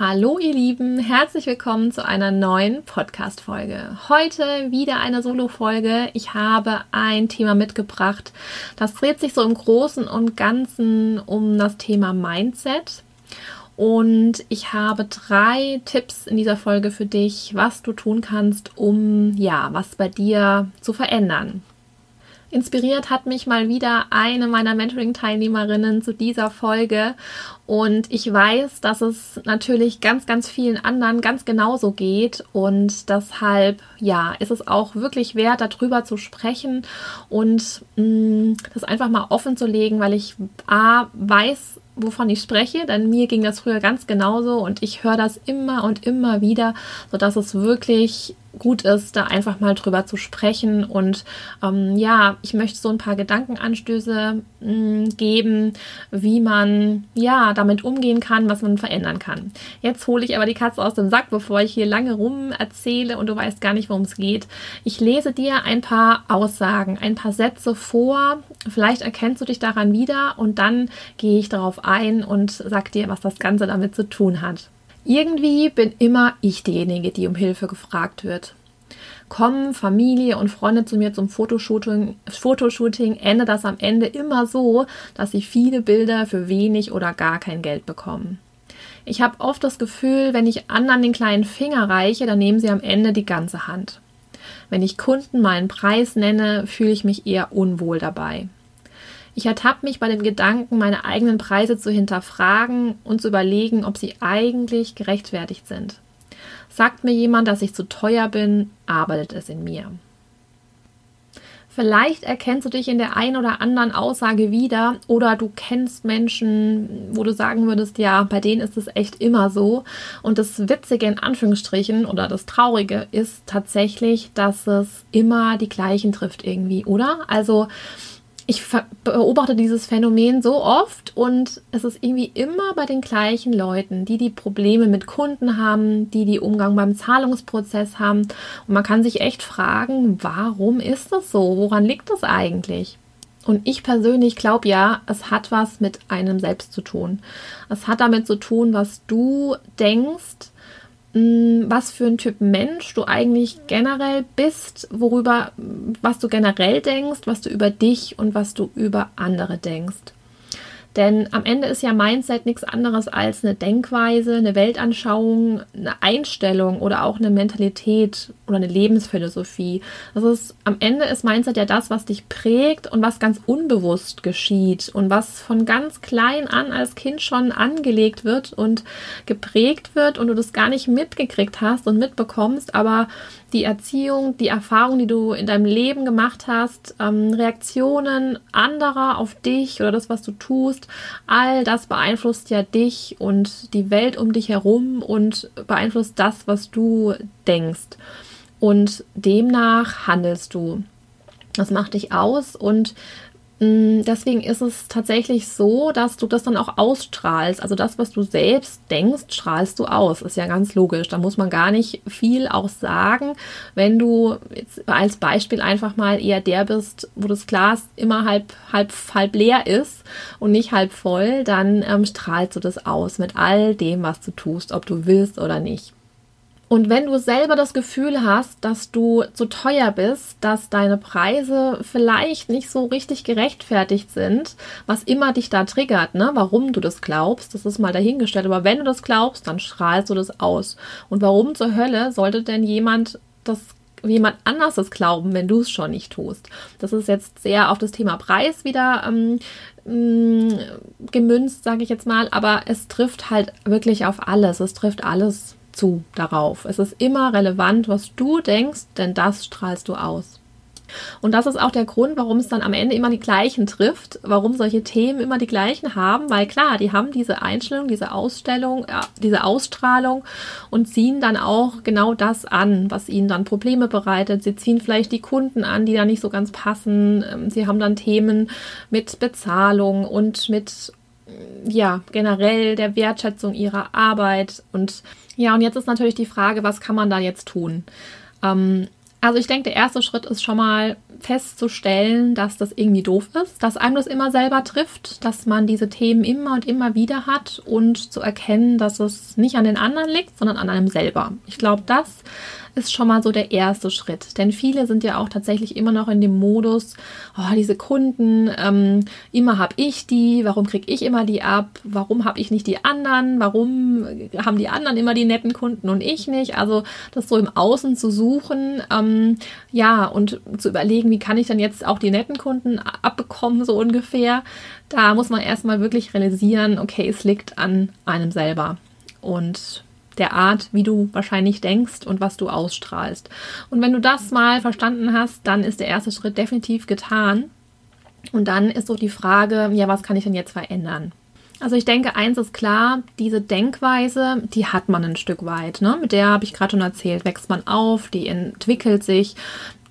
Hallo ihr Lieben, herzlich willkommen zu einer neuen Podcast-Folge. Heute wieder eine Solo-Folge. Ich habe ein Thema mitgebracht, das dreht sich so im Großen und Ganzen um das Thema Mindset. Und ich habe drei Tipps in dieser Folge für dich, was du tun kannst, um ja, was bei dir zu verändern. Inspiriert hat mich mal wieder eine meiner Mentoring-Teilnehmerinnen zu dieser Folge. Und ich weiß, dass es natürlich ganz, ganz vielen anderen ganz genauso geht. Und deshalb, ja, ist es auch wirklich wert, darüber zu sprechen und mh, mm, das einfach mal offen zu legen, weil ich A, weiß, wovon ich spreche, denn mir ging das früher ganz genauso und ich höre das immer und immer wieder, sodass es wirklich gut ist, da einfach mal drüber zu sprechen. Und ähm, ja, ich möchte so ein paar Gedankenanstöße mh, mm, geben, wie man ja damit umgehen kann, was man verändern kann. Jetzt hole ich aber die Katze aus dem Sack, bevor ich hier lange rum erzähle und du weißt gar nicht, worum es geht. Ich lese dir ein paar Aussagen, ein paar Sätze vor. Vielleicht erkennst du dich daran wieder und dann gehe ich darauf ein und sag dir, was das Ganze damit zu tun hat. Irgendwie bin immer ich diejenige, die um Hilfe gefragt wird. Kommen Familie und Freunde zu mir zum Fotoshooting, Fotoshooting, endet das am Ende immer so, dass sie viele Bilder für wenig oder gar kein Geld bekommen. Ich habe oft das Gefühl, wenn ich anderen den kleinen Finger reiche, dann nehmen sie am Ende die ganze Hand. Wenn ich Kunden meinen Preis nenne, fühle ich mich eher unwohl dabei. Ich ertappe mich bei dem Gedanken, meine eigenen Preise zu hinterfragen und zu überlegen, ob sie eigentlich gerechtfertigt sind. Sagt mir jemand, dass ich zu teuer bin, arbeitet es in mir. Vielleicht erkennst du dich in der einen oder anderen Aussage wieder oder du kennst Menschen, wo du sagen würdest, ja, bei denen ist es echt immer so. Und das Witzige in Anführungsstrichen oder das Traurige ist tatsächlich, dass es immer die gleichen trifft irgendwie, oder? Also ich beobachte dieses Phänomen so oft und es ist irgendwie immer bei den gleichen Leuten, die die Probleme mit Kunden haben, die die Umgang beim Zahlungsprozess haben. Und man kann sich echt fragen, warum ist das so? Woran liegt das eigentlich? Und ich persönlich glaube ja, es hat was mit einem selbst zu tun. Es hat damit zu tun, was du denkst, was für ein Typ Mensch du eigentlich generell bist, worüber, was du generell denkst, was du über dich und was du über andere denkst. Denn am Ende ist ja Mindset nichts anderes als eine Denkweise, eine Weltanschauung, eine Einstellung oder auch eine Mentalität oder eine Lebensphilosophie. Das ist, am Ende ist Mindset ja das, was dich prägt und was ganz unbewusst geschieht und was von ganz klein an als Kind schon angelegt wird und geprägt wird und du das gar nicht mitgekriegt hast und mitbekommst, aber die Erziehung, die Erfahrung, die du in deinem Leben gemacht hast, ähm, Reaktionen anderer auf dich oder das, was du tust, all das beeinflusst ja dich und die Welt um dich herum und beeinflusst das, was du denkst. Und demnach handelst du. Das macht dich aus und deswegen ist es tatsächlich so, dass du das dann auch ausstrahlst. Also das, was du selbst denkst, strahlst du aus. Ist ja ganz logisch. Da muss man gar nicht viel auch sagen. Wenn du jetzt als Beispiel einfach mal eher der bist, wo das Glas immer halb, halb, halb leer ist und nicht halb voll, dann ähm, strahlst du das aus mit all dem, was du tust, ob du willst oder nicht. Und wenn du selber das Gefühl hast, dass du zu teuer bist, dass deine Preise vielleicht nicht so richtig gerechtfertigt sind, was immer dich da triggert, ne, warum du das glaubst, das ist mal dahingestellt. Aber wenn du das glaubst, dann strahlst du das aus. Und warum zur Hölle sollte denn jemand das jemand anders das glauben, wenn du es schon nicht tust. Das ist jetzt sehr auf das Thema Preis wieder ähm, mm, gemünzt, sage ich jetzt mal, aber es trifft halt wirklich auf alles. Es trifft alles zu darauf. Es ist immer relevant, was du denkst, denn das strahlst du aus. Und das ist auch der Grund, warum es dann am Ende immer die gleichen trifft, warum solche Themen immer die gleichen haben, weil klar, die haben diese Einstellung, diese Ausstellung, äh, diese Ausstrahlung und ziehen dann auch genau das an, was ihnen dann Probleme bereitet. Sie ziehen vielleicht die Kunden an, die da nicht so ganz passen. Ähm, sie haben dann Themen mit Bezahlung und mit ja, generell der Wertschätzung ihrer Arbeit. Und ja, und jetzt ist natürlich die Frage, was kann man da jetzt tun? Ähm, also ich denke, der erste Schritt ist schon mal, festzustellen, dass das irgendwie doof ist, dass einem das immer selber trifft, dass man diese Themen immer und immer wieder hat und zu erkennen, dass es nicht an den anderen liegt, sondern an einem selber. Ich glaube, das ist schon mal so der erste Schritt. Denn viele sind ja auch tatsächlich immer noch in dem Modus, oh, diese Kunden, ähm, immer habe ich die, warum kriege ich immer die ab, warum habe ich nicht die anderen, warum haben die anderen immer die netten Kunden und ich nicht. Also das so im Außen zu suchen, ähm, ja, und zu überlegen, wie kann ich dann jetzt auch die netten Kunden abbekommen, so ungefähr. Da muss man erstmal wirklich realisieren, okay, es liegt an einem selber. Und der Art, wie du wahrscheinlich denkst und was du ausstrahlst. Und wenn du das mal verstanden hast, dann ist der erste Schritt definitiv getan. Und dann ist so die Frage, ja, was kann ich denn jetzt verändern? Also ich denke, eins ist klar, diese Denkweise, die hat man ein Stück weit. Ne? Mit der habe ich gerade schon erzählt, wächst man auf, die entwickelt sich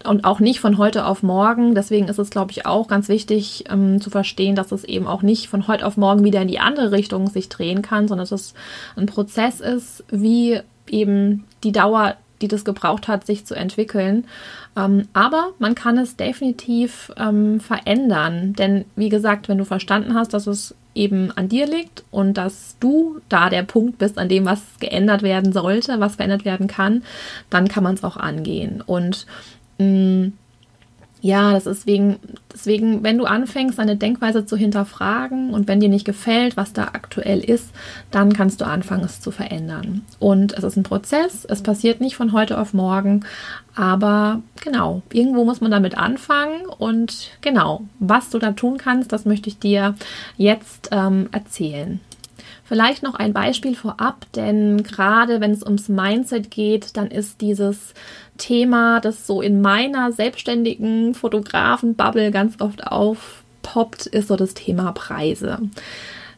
und auch nicht von heute auf morgen. Deswegen ist es, glaube ich, auch ganz wichtig ähm, zu verstehen, dass es eben auch nicht von heute auf morgen wieder in die andere Richtung sich drehen kann, sondern dass es ein Prozess ist, wie eben die Dauer, die das gebraucht hat, sich zu entwickeln. Ähm, aber man kann es definitiv ähm, verändern. Denn wie gesagt, wenn du verstanden hast, dass es eben an dir liegt und dass du da der Punkt bist, an dem was geändert werden sollte, was verändert werden kann, dann kann man es auch angehen. Und Mm, ja, das ist wegen, deswegen, wenn du anfängst, deine Denkweise zu hinterfragen und wenn dir nicht gefällt, was da aktuell ist, dann kannst du anfangen, es zu verändern. Und es ist ein Prozess, es passiert nicht von heute auf morgen, aber genau, irgendwo muss man damit anfangen und genau, was du da tun kannst, das möchte ich dir jetzt ähm, erzählen. Vielleicht noch ein Beispiel vorab, denn gerade wenn es ums Mindset geht, dann ist dieses Thema, das so in meiner selbstständigen Fotografen-Bubble ganz oft aufpoppt, ist so das Thema Preise.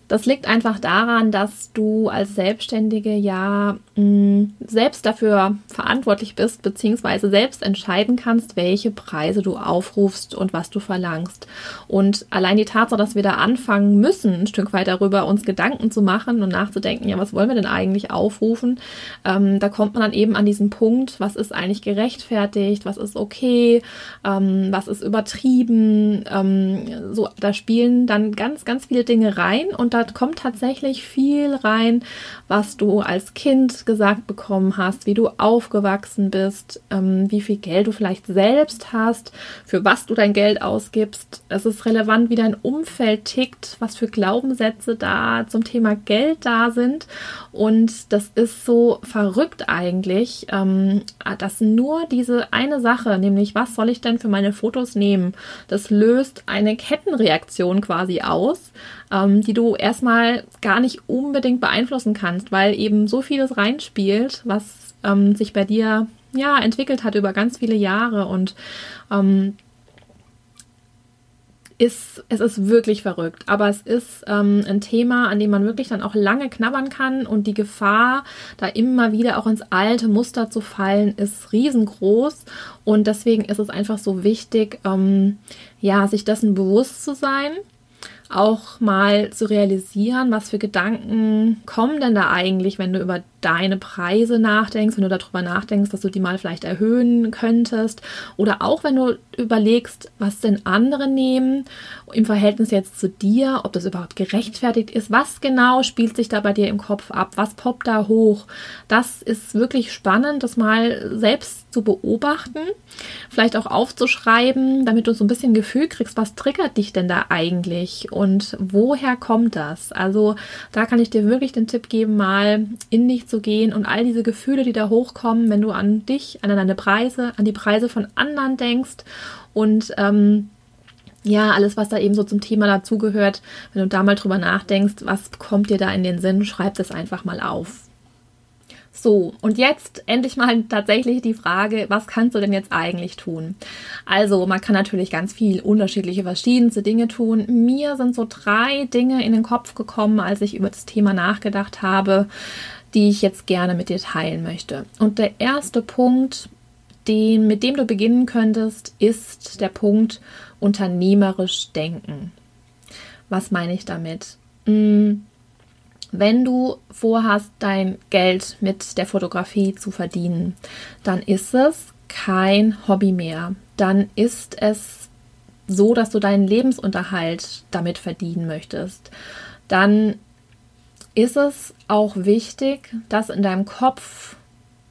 Das liegt einfach daran, dass du als Selbstständige ja mh, mm, selbst dafür verantwortlich bist, beziehungsweise selbst entscheiden kannst, welche Preise du aufrufst und was du verlangst. Und allein die Tatsache, dass wir da anfangen müssen, ein Stück weit darüber uns Gedanken zu machen und nachzudenken, ja, was wollen wir denn eigentlich aufrufen, ähm, da kommt man dann eben an diesen Punkt, was ist eigentlich gerechtfertigt, was ist okay, ähm, was ist übertrieben. Ähm, so, da spielen dann ganz, ganz viele Dinge rein und da da kommt tatsächlich viel rein, was du als Kind gesagt bekommen hast, wie du aufgewachsen bist, ähm, wie viel Geld du vielleicht selbst hast, für was du dein Geld ausgibst. Es ist relevant, wie dein Umfeld tickt, was für Glaubenssätze da zum Thema Geld da sind. Und das ist so verrückt eigentlich, ähm, dass nur diese eine Sache, nämlich was soll ich denn für meine Fotos nehmen, das löst eine Kettenreaktion quasi aus ähm, die du erstmal gar nicht unbedingt beeinflussen kannst, weil eben so vieles reinspielt, was ähm, sich bei dir ja entwickelt hat über ganz viele Jahre und ähm, ist, es ist wirklich verrückt, aber es ist ähm, ein Thema, an dem man wirklich dann auch lange knabbern kann und die Gefahr, da immer wieder auch ins alte Muster zu fallen, ist riesengroß. Und deswegen ist es einfach so wichtig, ähm, ja, sich dessen bewusst zu sein auch mal zu realisieren, was für Gedanken kommen denn da eigentlich, wenn du über deine Preise nachdenkst, wenn du darüber nachdenkst, dass du die mal vielleicht erhöhen könntest oder auch wenn du überlegst, was denn andere nehmen im Verhältnis jetzt zu dir, ob das überhaupt gerechtfertigt ist, was genau spielt sich da bei dir im Kopf ab, was poppt da hoch. Das ist wirklich spannend, das mal selbst zu beobachten, vielleicht auch aufzuschreiben, damit du so ein bisschen Gefühl kriegst, was triggert dich denn da eigentlich und woher kommt das? Also da kann ich dir wirklich den Tipp geben, mal in dich zu gehen und all diese Gefühle, die da hochkommen, wenn du an dich, an deine Preise, an die Preise von anderen denkst und ähm, ja, alles, was da eben so zum Thema dazugehört, wenn du da mal drüber nachdenkst, was kommt dir da in den Sinn, schreib das einfach mal auf. So, und jetzt endlich mal tatsächlich die Frage, was kannst du denn jetzt eigentlich tun? Also, man kann natürlich ganz viel unterschiedliche, verschiedenste Dinge tun. Mir sind so drei Dinge in den Kopf gekommen, als ich über das Thema nachgedacht habe, die ich jetzt gerne mit dir teilen möchte. Und der erste Punkt, den, mit dem du beginnen könntest, ist der Punkt unternehmerisch denken. Was meine ich damit? Hm, wenn du vorhast, dein Geld mit der Fotografie zu verdienen, dann ist es kein Hobby mehr. Dann ist es so, dass du deinen Lebensunterhalt damit verdienen möchtest. Dann ist es auch wichtig, das in deinem Kopf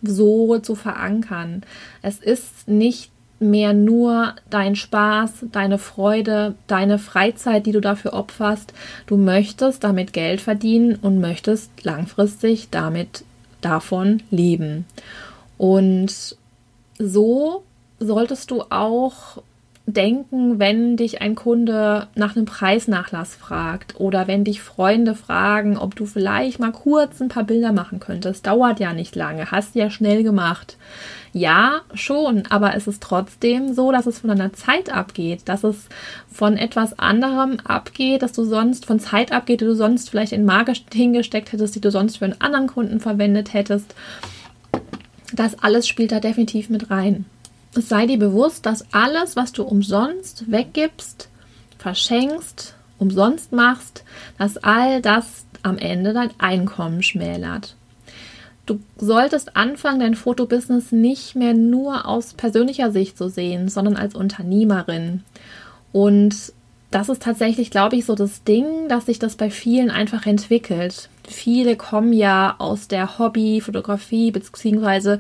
so zu verankern. Es ist nicht mehr nur dein Spaß, deine Freude, deine Freizeit, die du dafür opferst. Du möchtest damit Geld verdienen und möchtest langfristig damit davon leben. Und so solltest du auch denken, wenn dich ein Kunde nach einem Preisnachlass fragt oder wenn dich Freunde fragen, ob du vielleicht mal kurz ein paar Bilder machen könntest. Dauert ja nicht lange, hast ja schnell gemacht. Ja, schon, aber es ist trotzdem so, dass es von deiner Zeit abgeht, dass es von etwas anderem abgeht, dass du sonst von Zeit abgeht, die du sonst vielleicht in Marke hingesteckt hättest, die du sonst für einen anderen Kunden verwendet hättest. Das alles spielt da definitiv mit rein. Sei dir bewusst, dass alles, was du umsonst weggibst, verschenkst, umsonst machst, dass all das am Ende dein Einkommen schmälert. Du solltest anfangen, dein Fotobusiness nicht mehr nur aus persönlicher Sicht zu sehen, sondern als Unternehmerin. Und das ist tatsächlich, glaube ich, so das Ding, dass sich das bei vielen einfach entwickelt viele kommen ja aus der Hobbyfotografie beziehungsweise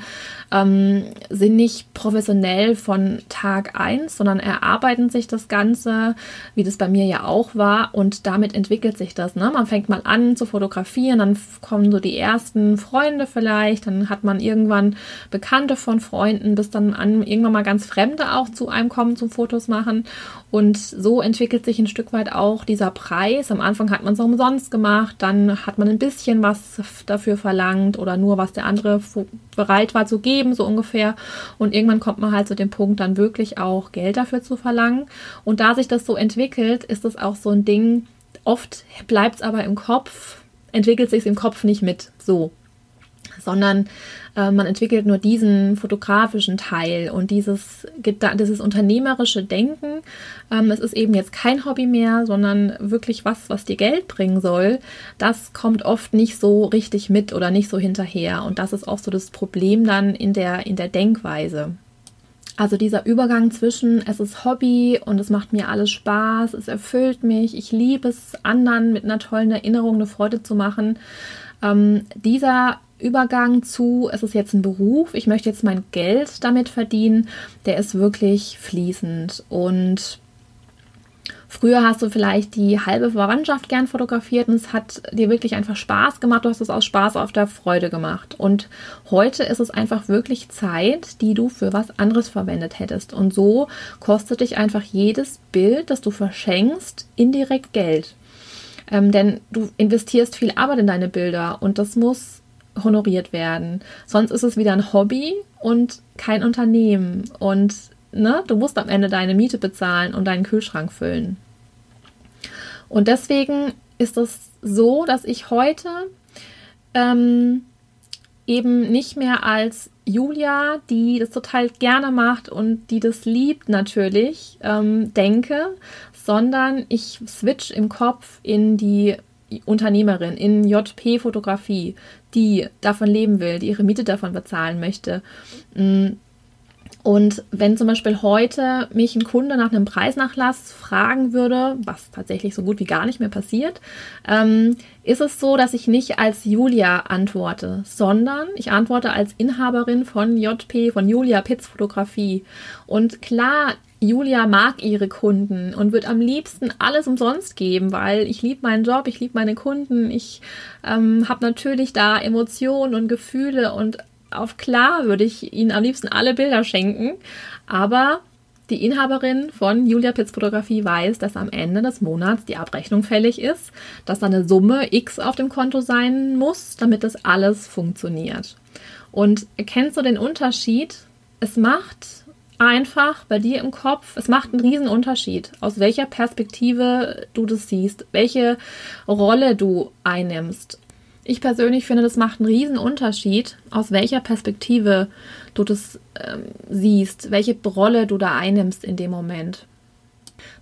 ähm, sind nicht professionell von Tag 1, sondern erarbeiten sich das Ganze, wie das bei mir ja auch war und damit entwickelt sich das. Ne? Man fängt mal an zu fotografieren, dann kommen so die ersten Freunde vielleicht, dann hat man irgendwann Bekannte von Freunden, bis dann an, irgendwann mal ganz Fremde auch zu einem kommen zum Fotos machen und so entwickelt sich ein Stück weit auch dieser Preis. Am Anfang hat man es umsonst gemacht, dann hat man ein bisschen was dafür verlangt oder nur was der andere bereit war zu geben, so ungefähr. Und irgendwann kommt man halt zu dem Punkt, dann wirklich auch Geld dafür zu verlangen. Und da sich das so entwickelt, ist es auch so ein Ding, oft bleibt es aber im Kopf, entwickelt sich im Kopf nicht mit. So sondern äh, man entwickelt nur diesen fotografischen Teil und dieses, dieses unternehmerische Denken. Ähm, es ist eben jetzt kein Hobby mehr, sondern wirklich was, was dir Geld bringen soll. Das kommt oft nicht so richtig mit oder nicht so hinterher. Und das ist auch so das Problem dann in der, in der Denkweise. Also dieser Übergang zwischen es ist Hobby und es macht mir alles Spaß, es erfüllt mich, ich liebe es, anderen mit einer tollen Erinnerung eine Freude zu machen. Ähm, dieser Übergang zu, es ist jetzt ein Beruf, ich möchte jetzt mein Geld damit verdienen, der ist wirklich fließend. Und früher hast du vielleicht die halbe Verwandtschaft gern fotografiert und es hat dir wirklich einfach Spaß gemacht, du hast es aus Spaß auf der Freude gemacht. Und heute ist es einfach wirklich Zeit, die du für was anderes verwendet hättest. Und so kostet dich einfach jedes Bild, das du verschenkst, indirekt Geld. Ähm, denn du investierst viel Arbeit in deine Bilder und das muss honoriert werden. Sonst ist es wieder ein Hobby und kein Unternehmen. Und ne, du musst am Ende deine Miete bezahlen und deinen Kühlschrank füllen. Und deswegen ist es so, dass ich heute ähm, eben nicht mehr als Julia, die das total gerne macht und die das liebt natürlich, ähm, denke, sondern ich switch im Kopf in die Unternehmerin, in JP-Fotografie, die davon leben will, die ihre Miete davon bezahlen möchte. Mm. Und wenn zum Beispiel heute mich ein Kunde nach einem Preisnachlass fragen würde, was tatsächlich so gut wie gar nicht mehr passiert, ähm, ist es so, dass ich nicht als Julia antworte, sondern ich antworte als Inhaberin von JP, von Julia Pitz Fotografie. Und klar, Julia mag ihre Kunden und wird am liebsten alles umsonst geben, weil ich liebe meinen Job, ich liebe meine Kunden, ich ähm, habe natürlich da Emotionen und Gefühle und auf klar würde ich ihnen am liebsten alle Bilder schenken, aber die Inhaberin von Julia Pitz Fotografie weiß, dass am Ende des Monats die Abrechnung fällig ist, dass da eine Summe X auf dem Konto sein muss, damit das alles funktioniert. Und erkennst du den Unterschied? Es macht einfach bei dir im Kopf, es macht einen riesen Unterschied, aus welcher Perspektive du das siehst, welche Rolle du einnimmst. Ich persönlich finde, das macht einen riesen Unterschied, aus welcher Perspektive du das ähm, siehst, welche Rolle du da einnimmst in dem Moment.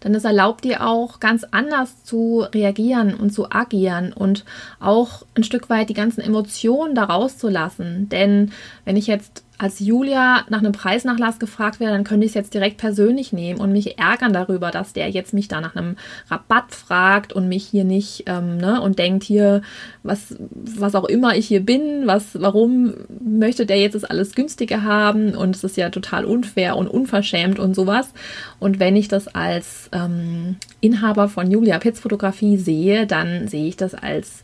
Denn es erlaubt dir auch ganz anders zu reagieren und zu agieren und auch ein Stück weit die ganzen Emotionen da rauszulassen. Denn wenn ich jetzt als Julia nach einem Preisnachlass gefragt wäre, dann könnte ich es jetzt direkt persönlich nehmen und mich ärgern darüber, dass der jetzt mich da nach einem Rabatt fragt und mich hier nicht ähm, ne, und denkt hier, was, was auch immer ich hier bin, was, warum möchte der jetzt das alles günstiger haben und es ist ja total unfair und unverschämt und sowas. Und wenn ich das als ähm, Inhaber von Julia Pitz Fotografie sehe, dann sehe ich das als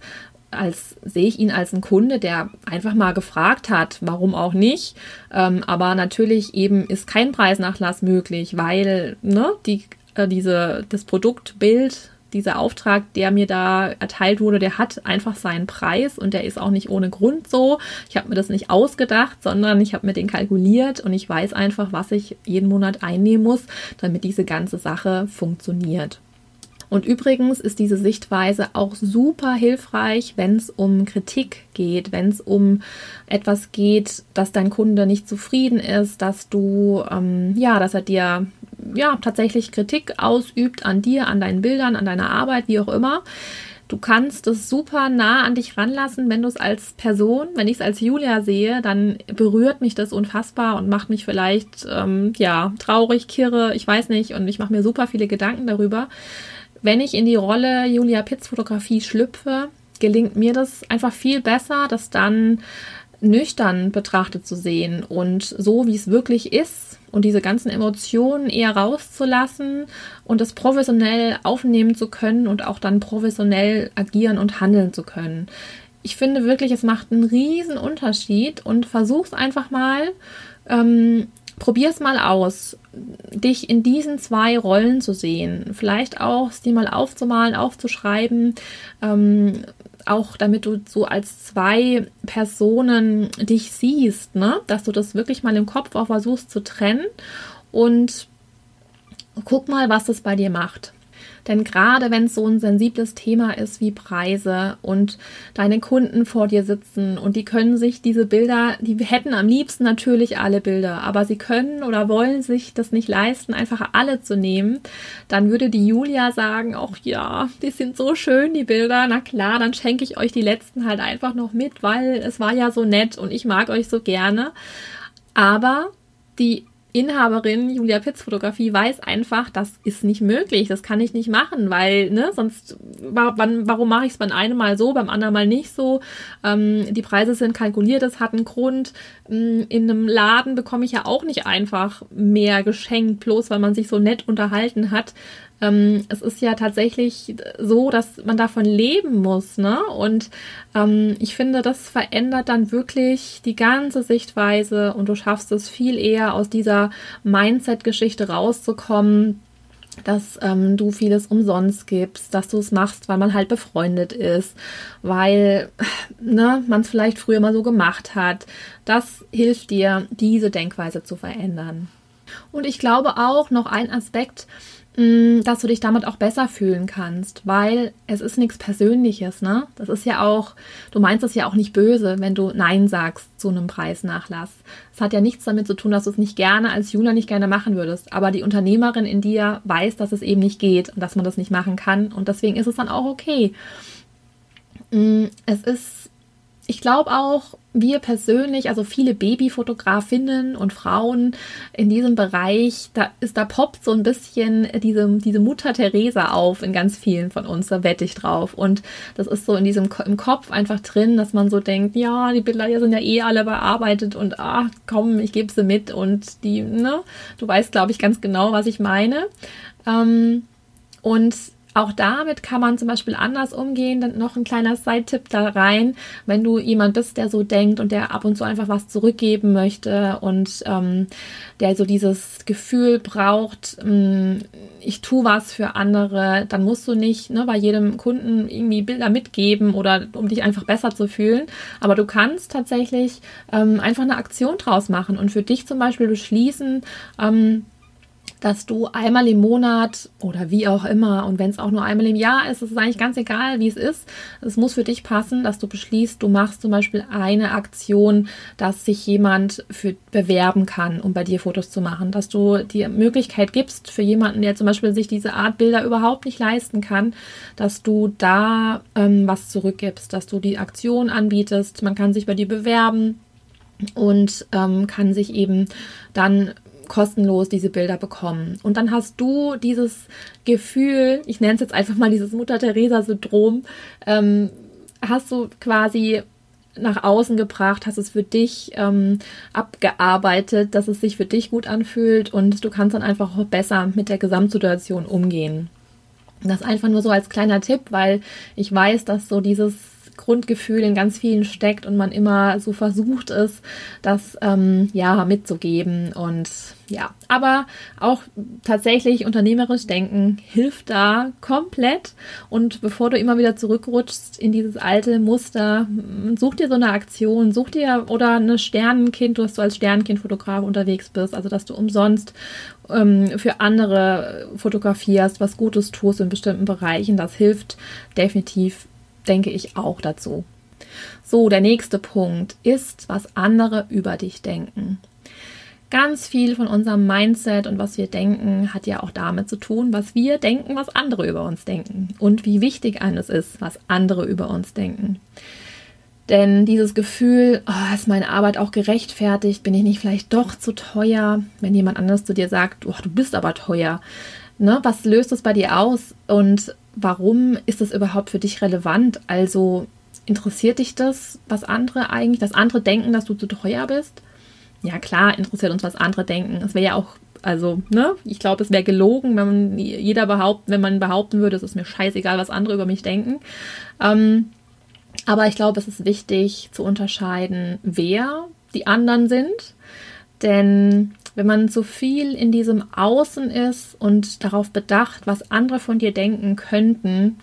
als sehe ich ihn als einen Kunde, der einfach mal gefragt hat, warum auch nicht. Ähm, aber natürlich eben ist kein Preisnachlass möglich, weil ne, die, äh, diese, das Produktbild, dieser Auftrag, der mir da erteilt wurde, der hat einfach seinen Preis und der ist auch nicht ohne Grund so. Ich habe mir das nicht ausgedacht, sondern ich habe mir den kalkuliert und ich weiß einfach, was ich jeden Monat einnehmen muss, damit diese ganze Sache funktioniert. Und übrigens ist diese Sichtweise auch super hilfreich, wenn es um Kritik geht, wenn es um etwas geht, dass dein Kunde nicht zufrieden ist, dass du, ähm, ja, dass er dir ja tatsächlich Kritik ausübt an dir, an deinen Bildern, an deiner Arbeit, wie auch immer. Du kannst es super nah an dich ranlassen, wenn du es als Person, wenn ich es als Julia sehe, dann berührt mich das unfassbar und macht mich vielleicht ähm, ja traurig, kirre, ich weiß nicht, und ich mache mir super viele Gedanken darüber wenn ich in die Rolle Julia Pitz Fotografie schlüpfe, gelingt mir das einfach viel besser, das dann nüchtern betrachtet zu sehen und so, wie es wirklich ist und diese ganzen Emotionen eher rauszulassen und das professionell aufnehmen zu können und auch dann professionell agieren und handeln zu können. Ich finde wirklich, es macht einen riesen Unterschied und versuch's einfach mal. Ähm, Probier es mal aus, dich in diesen zwei Rollen zu sehen. Vielleicht auch dir mal aufzumalen, aufzuschreiben, ähm, auch damit du so als zwei Personen dich siehst, ne? dass du das wirklich mal im Kopf auch versuchst zu trennen und guck mal, was das bei dir macht. Denn gerade wenn es so ein sensibles Thema ist wie Preise und deine Kunden vor dir sitzen und die können sich diese Bilder, die hätten am liebsten natürlich alle Bilder, aber sie können oder wollen sich das nicht leisten, einfach alle zu nehmen, dann würde die Julia sagen, ach ja, die sind so schön, die Bilder, na klar, dann schenke ich euch die letzten halt einfach noch mit, weil es war ja so nett und ich mag euch so gerne. Aber die Inhaberin Julia Pitz Fotografie weiß einfach, das ist nicht möglich, das kann ich nicht machen, weil, ne, sonst, wann, warum mache ich es beim einen Mal so, beim anderen Mal nicht so? Ähm, die Preise sind kalkuliert, das hat einen Grund. Mm, in einem Laden bekomme ich ja auch nicht einfach mehr geschenkt, bloß weil man sich so nett unterhalten hat. Ähm, es ist ja tatsächlich so, dass man davon leben muss, ne? Und ähm, ich finde, das verändert dann wirklich die ganze Sichtweise und du schaffst es viel eher aus dieser Mindset-Geschichte rauszukommen dass ähm, du vieles umsonst gibst, dass du es machst, weil man halt befreundet ist, weil ne, man es vielleicht früher mal so gemacht hat. Das hilft dir, diese Denkweise zu verändern. Und ich glaube auch noch ein Aspekt, dass du dich damit auch besser fühlen kannst, weil es ist nichts Persönliches, ne? Das ist ja auch, du meinst es ja auch nicht böse, wenn du Nein sagst zu einem Preisnachlass. Es hat ja nichts damit zu tun, dass du es nicht gerne als Juna nicht gerne machen würdest, aber die Unternehmerin in dir weiß, dass es eben nicht geht und dass man das nicht machen kann und deswegen ist es dann auch okay. Mm, es ist ich glaube auch, wir persönlich, also viele Babyfotografinnen und Frauen in diesem Bereich, da ist da poppt so ein bisschen diese, diese Mutter Teresa auf in ganz vielen von uns, da wette ich drauf. Und das ist so in diesem im Kopf einfach drin, dass man so denkt, ja, die Bilder sind ja eh alle bearbeitet und ah, komm, ich gebe sie mit und die, ne, du weißt, glaube ich, ganz genau, was ich meine. Ähm, und auch damit kann man zum Beispiel anders umgehen. Dann noch ein kleiner Side-Tipp da rein, wenn du jemand bist, der so denkt und der ab und zu einfach was zurückgeben möchte und ähm, der so dieses Gefühl braucht, ähm, ich tue was für andere, dann musst du nicht ne, bei jedem Kunden irgendwie Bilder mitgeben oder um dich einfach besser zu fühlen. Aber du kannst tatsächlich ähm, einfach eine Aktion draus machen und für dich zum Beispiel beschließen, ähm, dass du einmal im Monat oder wie auch immer und wenn es auch nur einmal im Jahr ist, ist es eigentlich ganz egal, wie es ist. Es muss für dich passen, dass du beschließt, du machst zum Beispiel eine Aktion, dass sich jemand für bewerben kann, um bei dir Fotos zu machen, dass du die Möglichkeit gibst für jemanden, der zum Beispiel sich diese Art Bilder überhaupt nicht leisten kann, dass du da ähm, was zurückgibst, dass du die Aktion anbietest. Man kann sich bei dir bewerben und ähm, kann sich eben dann kostenlos diese Bilder bekommen. Und dann hast du dieses Gefühl, ich nenne es jetzt einfach mal dieses Mutter-Theresa-Syndrom, ähm, hast du quasi nach außen gebracht, hast es für dich ähm, abgearbeitet, dass es sich für dich gut anfühlt und du kannst dann einfach besser mit der Gesamtsituation umgehen. Das einfach nur so als kleiner Tipp, weil ich weiß, dass so dieses Grundgefühl in ganz vielen steckt und man immer so versucht ist, das ähm, ja mitzugeben. Und ja, aber auch tatsächlich unternehmerisch denken hilft da komplett. Und bevor du immer wieder zurückrutschst in dieses alte Muster, such dir so eine Aktion, such dir oder eine Sternenkind, du hast so als Sternenkindfotograf unterwegs bist, also dass du umsonst ähm, für andere fotografierst, was Gutes tust in bestimmten Bereichen, das hilft definitiv denke ich auch dazu. So, der nächste Punkt ist, was andere über dich denken. Ganz viel von unserem Mindset und was wir denken, hat ja auch damit zu tun, was wir denken, was andere über uns denken und wie wichtig eines ist, was andere über uns denken. Denn dieses Gefühl, oh, ist meine Arbeit auch gerechtfertigt, bin ich nicht vielleicht doch zu teuer, wenn jemand anders zu dir sagt, oh, du bist aber teuer. Ne, was löst es bei dir aus? Und warum ist das überhaupt für dich relevant? Also interessiert dich das, was andere eigentlich, dass andere denken, dass du zu teuer bist? Ja, klar, interessiert uns, was andere denken. Es wäre ja auch, also, ne, ich glaube, es wäre gelogen, wenn man jeder behaupten, wenn man behaupten würde, es ist mir scheißegal, was andere über mich denken. Ähm, aber ich glaube, es ist wichtig zu unterscheiden, wer die anderen sind. Denn wenn man zu viel in diesem Außen ist und darauf bedacht, was andere von dir denken könnten,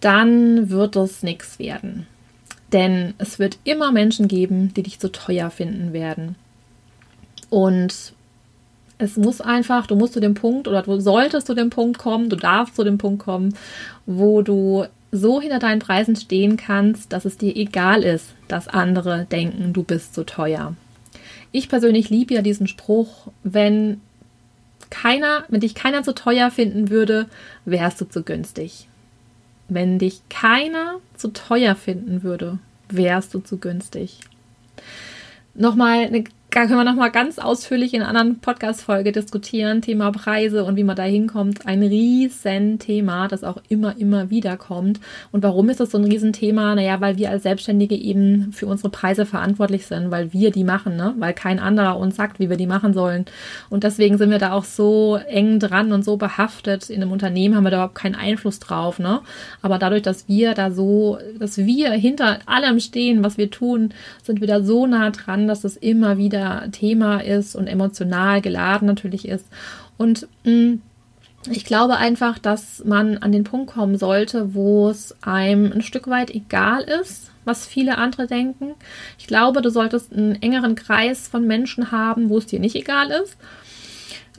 dann wird es nichts werden. Denn es wird immer Menschen geben, die dich zu teuer finden werden. Und es muss einfach, du musst zu dem Punkt oder du solltest zu dem Punkt kommen, du darfst zu dem Punkt kommen, wo du so hinter deinen Preisen stehen kannst, dass es dir egal ist, dass andere denken, du bist zu teuer. Ich persönlich liebe ja diesen Spruch, wenn keiner, wenn dich keiner zu teuer finden würde, wärst du zu günstig. Wenn dich keiner zu teuer finden würde, wärst du zu günstig. Nochmal eine da können wir nochmal ganz ausführlich in einer anderen Podcast-Folge diskutieren. Thema Preise und wie man da hinkommt. Ein riesen Thema, das auch immer, immer wieder kommt. Und warum ist das so ein Riesenthema? Naja, weil wir als Selbstständige eben für unsere Preise verantwortlich sind, weil wir die machen, ne? Weil kein anderer uns sagt, wie wir die machen sollen. Und deswegen sind wir da auch so eng dran und so behaftet. In einem Unternehmen haben wir da überhaupt keinen Einfluss drauf, ne? Aber dadurch, dass wir da so, dass wir hinter allem stehen, was wir tun, sind wir da so nah dran, dass es immer wieder wieder Thema ist und emotional geladen natürlich ist. Und mh, mm, ich glaube einfach, dass man an den Punkt kommen sollte, wo es einem ein Stück weit egal ist, was viele andere denken. Ich glaube, du solltest einen engeren Kreis von Menschen haben, wo es dir nicht egal ist.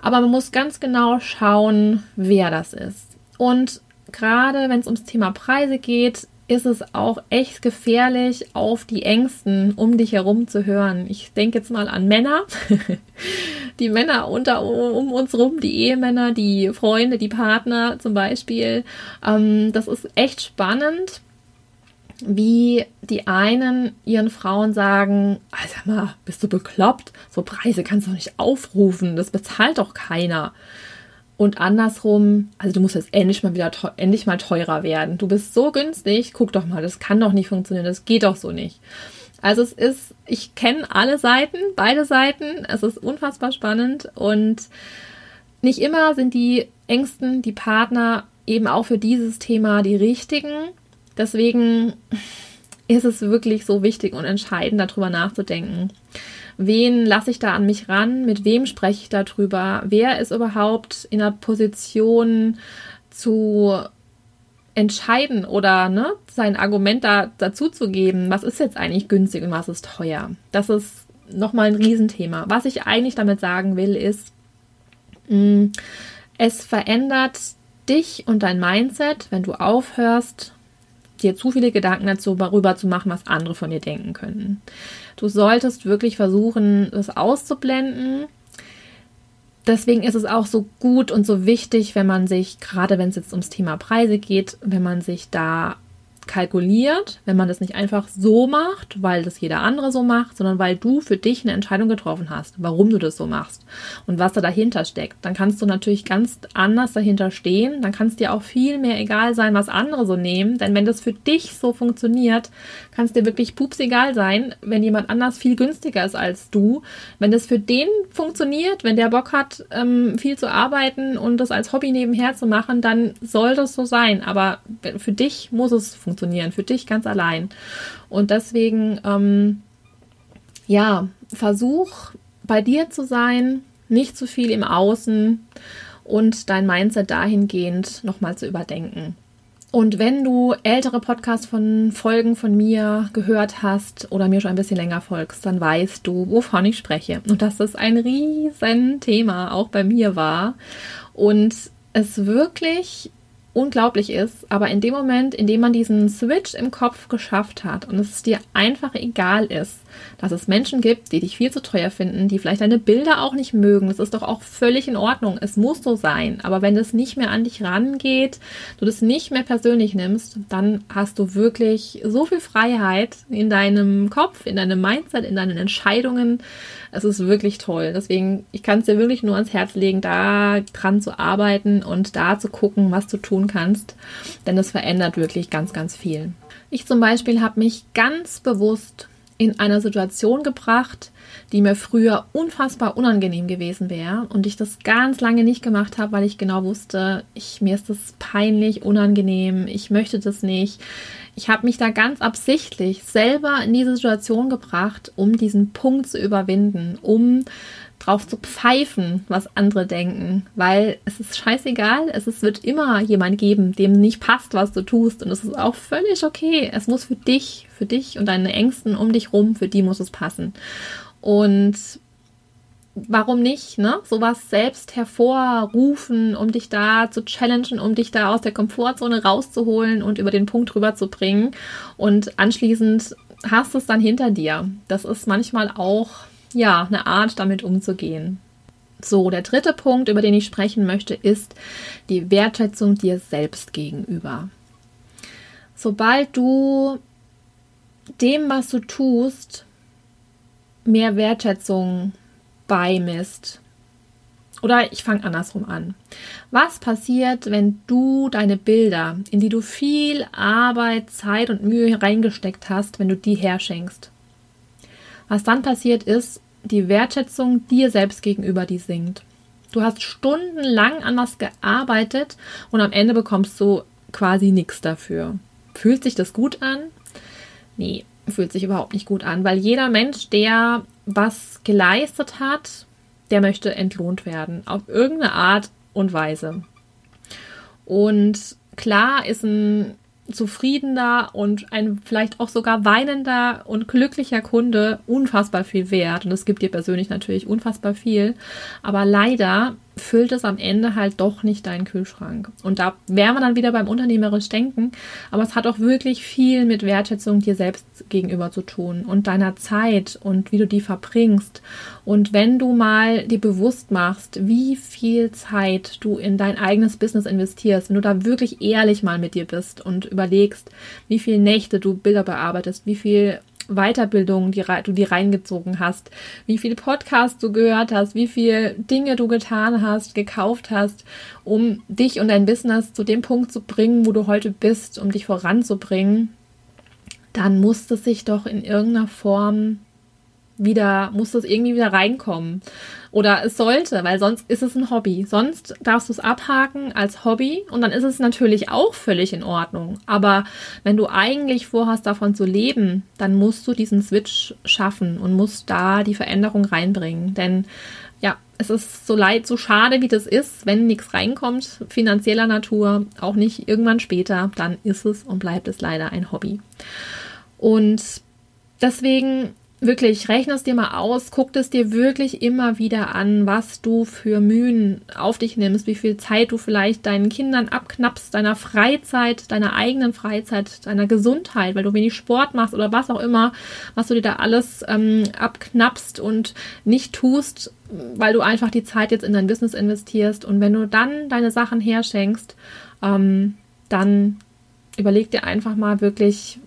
Aber man muss ganz genau schauen, wer das ist. Und gerade wenn es ums Thema Preise geht, ist es auch echt gefährlich, auf die Ängsten um dich herum zu hören. Ich denke jetzt mal an Männer, die Männer unter um uns rum, die Ehemänner, die Freunde, die Partner zum Beispiel. Ähm, das ist echt spannend, wie die einen ihren Frauen sagen, also mal, bist du bekloppt? So Preise kannst du nicht aufrufen, das bezahlt doch keiner. Und andersrum, also du musst jetzt endlich mal wieder endlich mal teurer werden. Du bist so günstig, guck doch mal, das kann doch nicht funktionieren, das geht doch so nicht. Also es ist, ich kenne alle Seiten, beide Seiten. Es ist unfassbar spannend und nicht immer sind die Ängsten, die Partner eben auch für dieses Thema die richtigen. Deswegen ist es wirklich so wichtig und entscheidend, darüber nachzudenken wen lasse ich da an mich ran, mit wem spreche ich darüber, wer ist überhaupt in der Position zu entscheiden oder ne, sein Argument da dazu zu geben, was ist jetzt eigentlich günstig und was ist teuer. Das ist nochmal ein Riesenthema. Was ich eigentlich damit sagen will, ist, mh, mm, es verändert dich und dein Mindset, wenn du aufhörst, dir zu viele Gedanken dazu darüber zu machen, was andere von dir denken könnten. Du solltest wirklich versuchen, das auszublenden. Deswegen ist es auch so gut und so wichtig, wenn man sich, gerade wenn es jetzt ums Thema Preise geht, wenn man sich da kalkuliert, wenn man das nicht einfach so macht, weil das jeder andere so macht, sondern weil du für dich eine Entscheidung getroffen hast, warum du das so machst und was da dahinter steckt. Dann kannst du natürlich ganz anders dahinter stehen. Dann kann es dir auch viel mehr egal sein, was andere so nehmen. Denn wenn das für dich so funktioniert, kann es dir wirklich pups egal sein, wenn jemand anders viel günstiger ist als du. Wenn das für den funktioniert, wenn der Bock hat, ähm, viel zu arbeiten und das als Hobby nebenher zu machen, dann soll das so sein. Aber für dich muss es funktionieren, für dich ganz allein. Und deswegen, ähm, ja, versuch bei dir zu sein, nicht zu viel im Außen und dein Mindset dahingehend nochmal zu überdenken. Und wenn du ältere Podcasts von Folgen von mir gehört hast oder mir schon ein bisschen länger folgst, dann weißt du, wovon ich spreche. Und dass das ein riesen Thema auch bei mir war. Und es wirklich unglaublich ist, aber in dem Moment, in dem man diesen Switch im Kopf geschafft hat und es dir einfach egal ist, dass es Menschen gibt, die dich viel zu teuer finden, die vielleicht deine Bilder auch nicht mögen, das ist doch auch völlig in Ordnung. Es muss so sein. Aber wenn das nicht mehr an dich rangeht, du das nicht mehr persönlich nimmst, dann hast du wirklich so viel Freiheit in deinem Kopf, in deinem Mindset, in deinen Entscheidungen. Es ist wirklich toll. Deswegen, ich kann es dir wirklich nur ans Herz legen, da dran zu arbeiten und da zu gucken, was du tun kannst. Denn es verändert wirklich ganz, ganz viel. Ich zum Beispiel habe mich ganz bewusst in einer Situation gebracht, die mir früher unfassbar unangenehm gewesen wäre und ich das ganz lange nicht gemacht habe, weil ich genau wusste, ich, mir ist das peinlich, unangenehm, ich möchte das nicht. Ich habe mich da ganz absichtlich selber in diese Situation gebracht, um diesen Punkt zu überwinden, um drauf zu pfeifen, was andere denken, weil es ist scheißegal, es ist, wird immer jemand geben, dem nicht passt, was du tust und es ist auch völlig okay. Es muss für dich, für dich und deine Ängsten um dich rum, für die muss es passen. Und warum nicht, ne? Sowas selbst hervorrufen, um dich da zu challengen, um dich da aus der Komfortzone rauszuholen und über den Punkt rüberzubringen und anschließend hast du es dann hinter dir. Das ist manchmal auch ja, eine Art, damit umzugehen. So, der dritte Punkt, über den ich sprechen möchte, ist die Wertschätzung dir selbst gegenüber. Sobald du dem, was du tust, mehr Wertschätzung beimisst, oder ich fange andersrum an. Was passiert, wenn du deine Bilder, in die du viel Arbeit, Zeit und Mühe reingesteckt hast, wenn du die herschenkst? Was dann passiert ist, die Wertschätzung dir selbst gegenüber, die sinkt. Du hast stundenlang an was gearbeitet und am Ende bekommst du quasi nichts dafür. Fühlt sich das gut an? Nee, fühlt sich überhaupt nicht gut an, weil jeder Mensch, der was geleistet hat, der möchte entlohnt werden. Auf irgendeine Art und Weise. Und klar ist ein zufriedener und ein vielleicht auch sogar weinender und glücklicher Kunde unfassbar viel wert. Und es gibt dir persönlich natürlich unfassbar viel. Aber leider füllt es am Ende halt doch nicht deinen Kühlschrank. Und da wären wir dann wieder beim unternehmerisch Denken. Aber es hat auch wirklich viel mit Wertschätzung dir selbst gegenüber zu tun und deiner Zeit und wie du die verbringst. Und wenn du mal dir bewusst machst, wie viel Zeit du in dein eigenes Business investierst, wenn du da wirklich ehrlich mal mit dir bist und überlegst, wie viele Nächte du Bilder bearbeitest, wie viel Weiterbildungen, die du dir reingezogen hast, wie viele Podcasts du gehört hast, wie viele Dinge du getan hast, gekauft hast, um dich und dein Business zu dem Punkt zu bringen, wo du heute bist, um dich voranzubringen, dann muss es sich doch in irgendeiner Form wieder, muss das irgendwie wieder reinkommen. Oder es sollte, weil sonst ist es ein Hobby. Sonst darfst du es abhaken als Hobby und dann ist es natürlich auch völlig in Ordnung. Aber wenn du eigentlich vorhast, davon zu leben, dann musst du diesen Switch schaffen und musst da die Veränderung reinbringen. Denn ja, es ist so leid, so schade, wie das ist, wenn nichts reinkommt, finanzieller Natur, auch nicht irgendwann später, dann ist es und bleibt es leider ein Hobby. Und deswegen wirklich, rechne es dir mal aus, guck es dir wirklich immer wieder an, was du für Mühen auf dich nimmst, wie viel Zeit du vielleicht deinen Kindern abknappst, deiner Freizeit, deiner eigenen Freizeit, deiner Gesundheit, weil du wenig Sport machst oder was auch immer, was du dir da alles ähm, abknappst und nicht tust, weil du einfach die Zeit jetzt in dein Business investierst. Und wenn du dann deine Sachen herschenkst, ähm, dann überleg dir einfach mal wirklich,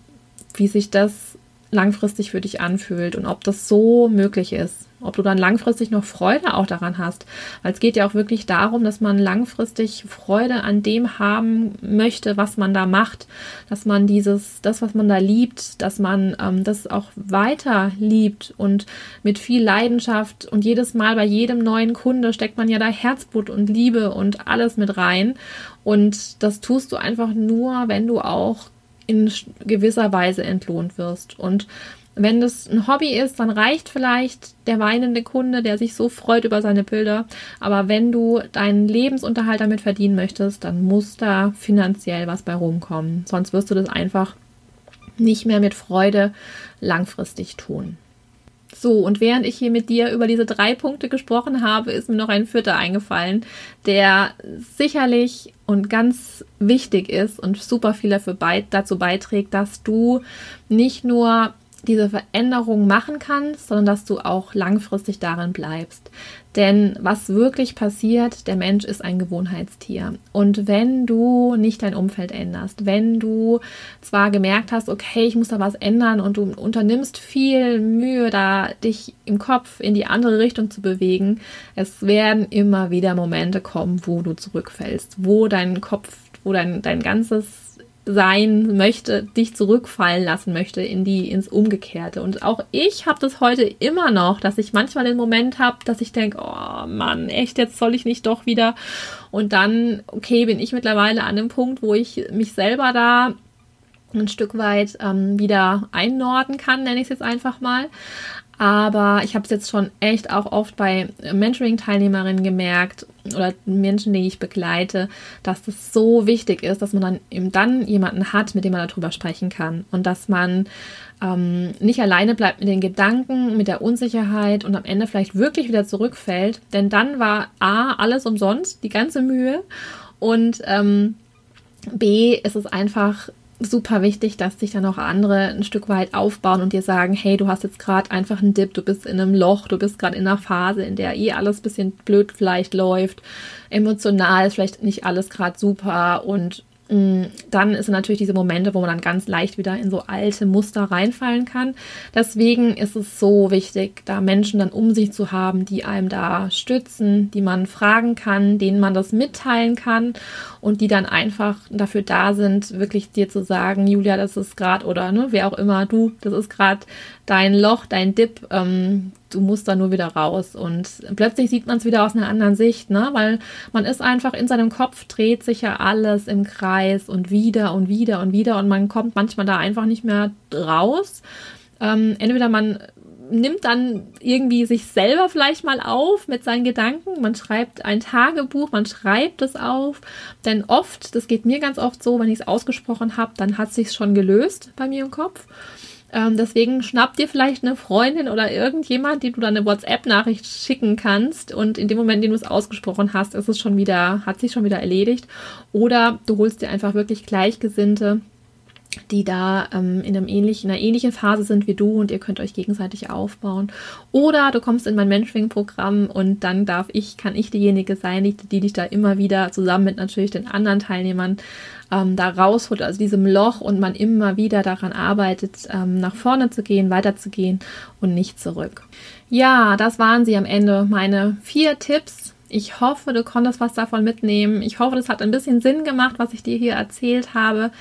wie sich das langfristig für dich anfühlt und ob das so möglich ist. Ob du dann langfristig noch Freude auch daran hast. Weil es geht ja auch wirklich darum, dass man langfristig Freude an dem haben möchte, was man da macht. Dass man dieses, das, was man da liebt, dass man ähm, das auch weiter liebt und mit viel Leidenschaft und jedes Mal bei jedem neuen Kunde steckt man ja da Herzblut und Liebe und alles mit rein. Und das tust du einfach nur, wenn du auch in gewisser Weise entlohnt wirst. Und wenn das ein Hobby ist, dann reicht vielleicht der weinende Kunde, der sich so freut über seine Bilder. Aber wenn du deinen Lebensunterhalt damit verdienen möchtest, dann muss da finanziell was bei rumkommen. Sonst wirst du das einfach nicht mehr mit Freude langfristig tun. So, und während ich hier mit dir über diese drei Punkte gesprochen habe, ist mir noch ein vierter eingefallen, der sicherlich und ganz wichtig ist und super viel dafür bei, dazu beiträgt, dass du nicht nur diese Veränderung machen kannst, sondern dass du auch langfristig darin bleibst. Denn was wirklich passiert, der Mensch ist ein Gewohnheitstier. Und wenn du nicht dein Umfeld änderst, wenn du zwar gemerkt hast, okay, ich muss da was ändern und du unternimmst viel Mühe, da dich im Kopf in die andere Richtung zu bewegen, es werden immer wieder Momente kommen, wo du zurückfällst, wo dein Kopf, wo dein, dein ganzes sein möchte, dich zurückfallen lassen möchte in die ins Umgekehrte. Und auch ich habe das heute immer noch, dass ich manchmal den Moment habe, dass ich denke, oh Mann, echt, jetzt soll ich nicht doch wieder. Und dann, okay, bin ich mittlerweile an dem Punkt, wo ich mich selber da ein Stück weit ähm, wieder einnorden kann, nenne ich es jetzt einfach mal. Aber ich habe es jetzt schon echt auch oft bei Mentoring-Teilnehmerinnen gemerkt oder Menschen, die ich begleite, dass das so wichtig ist, dass man dann eben dann jemanden hat, mit dem man darüber sprechen kann und dass man ähm, nicht alleine bleibt mit den Gedanken, mit der Unsicherheit und am Ende vielleicht wirklich wieder zurückfällt. Denn dann war A, alles umsonst, die ganze Mühe und ähm, B, ist es einfach super wichtig, dass sich dann auch andere ein Stück weit aufbauen und dir sagen, hey, du hast jetzt gerade einfach einen Dip, du bist in einem Loch, du bist gerade in einer Phase, in der eh alles ein bisschen blöd vielleicht läuft, emotional ist vielleicht nicht alles gerade super und dann sind natürlich diese Momente, wo man dann ganz leicht wieder in so alte Muster reinfallen kann. Deswegen ist es so wichtig, da Menschen dann um sich zu haben, die einem da stützen, die man fragen kann, denen man das mitteilen kann und die dann einfach dafür da sind, wirklich dir zu sagen, Julia, das ist gerade oder ne, wer auch immer, du, das ist gerade dein Loch, dein Dip, ähm, du musst da nur wieder raus. Und plötzlich sieht man es wieder aus einer anderen Sicht, ne? Weil man ist einfach in seinem Kopf, dreht sich ja alles im Kreis und wieder und wieder und wieder und man kommt manchmal da einfach nicht mehr raus. Ähm, entweder man nimmt dann irgendwie sich selber vielleicht mal auf mit seinen Gedanken. Man schreibt ein Tagebuch, man schreibt es auf. Denn oft, das geht mir ganz oft so, wenn ich es ausgesprochen habe, dann hat sich schon gelöst bei mir im Kopf. Ähm, deswegen schnapp dir vielleicht eine Freundin oder irgendjemand, die du dann eine WhatsApp-Nachricht schicken kannst und in dem Moment, in dem du es ausgesprochen hast, ist es schon wieder, hat sich schon wieder erledigt. Oder du holst dir einfach wirklich Gleichgesinnte, die da ähm, in, einem ähnlichen, in einer ähnlichen Phase sind wie du und ihr könnt euch gegenseitig aufbauen. Oder du kommst in mein Mentoring-Programm und dann darf ich, kann ich diejenige sein, die, die dich da immer wieder zusammen mit natürlich den anderen Teilnehmern ähm, da rausholt, also diesem Loch und man immer wieder daran arbeitet, ähm, nach vorne zu gehen, weiterzugehen und nicht zurück. Ja, das waren sie am Ende, meine vier Tipps. Ich hoffe, du konntest was davon mitnehmen. Ich hoffe, das hat ein bisschen Sinn gemacht, was ich dir hier erzählt habe.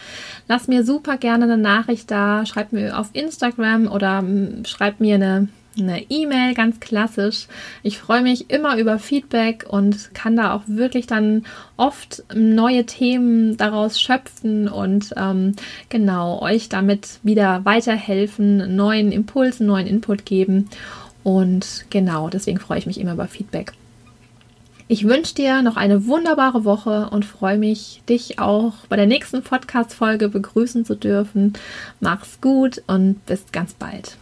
Lass mir super gerne eine Nachricht da. Schreib mir auf Instagram oder mm, schreib mir eine eine E-Mail, ganz klassisch. Ich freue mich immer über Feedback und kann da auch wirklich dann oft neue Themen daraus schöpfen und ähm, genau euch damit wieder weiterhelfen, neuen Impulsen, neuen Input geben. Und genau, deswegen freue ich mich immer über Feedback. Ich wünsche dir noch eine wunderbare Woche und freue mich, dich auch bei der nächsten Podcast-Folge begrüßen zu dürfen. Mach's gut und bis ganz bald.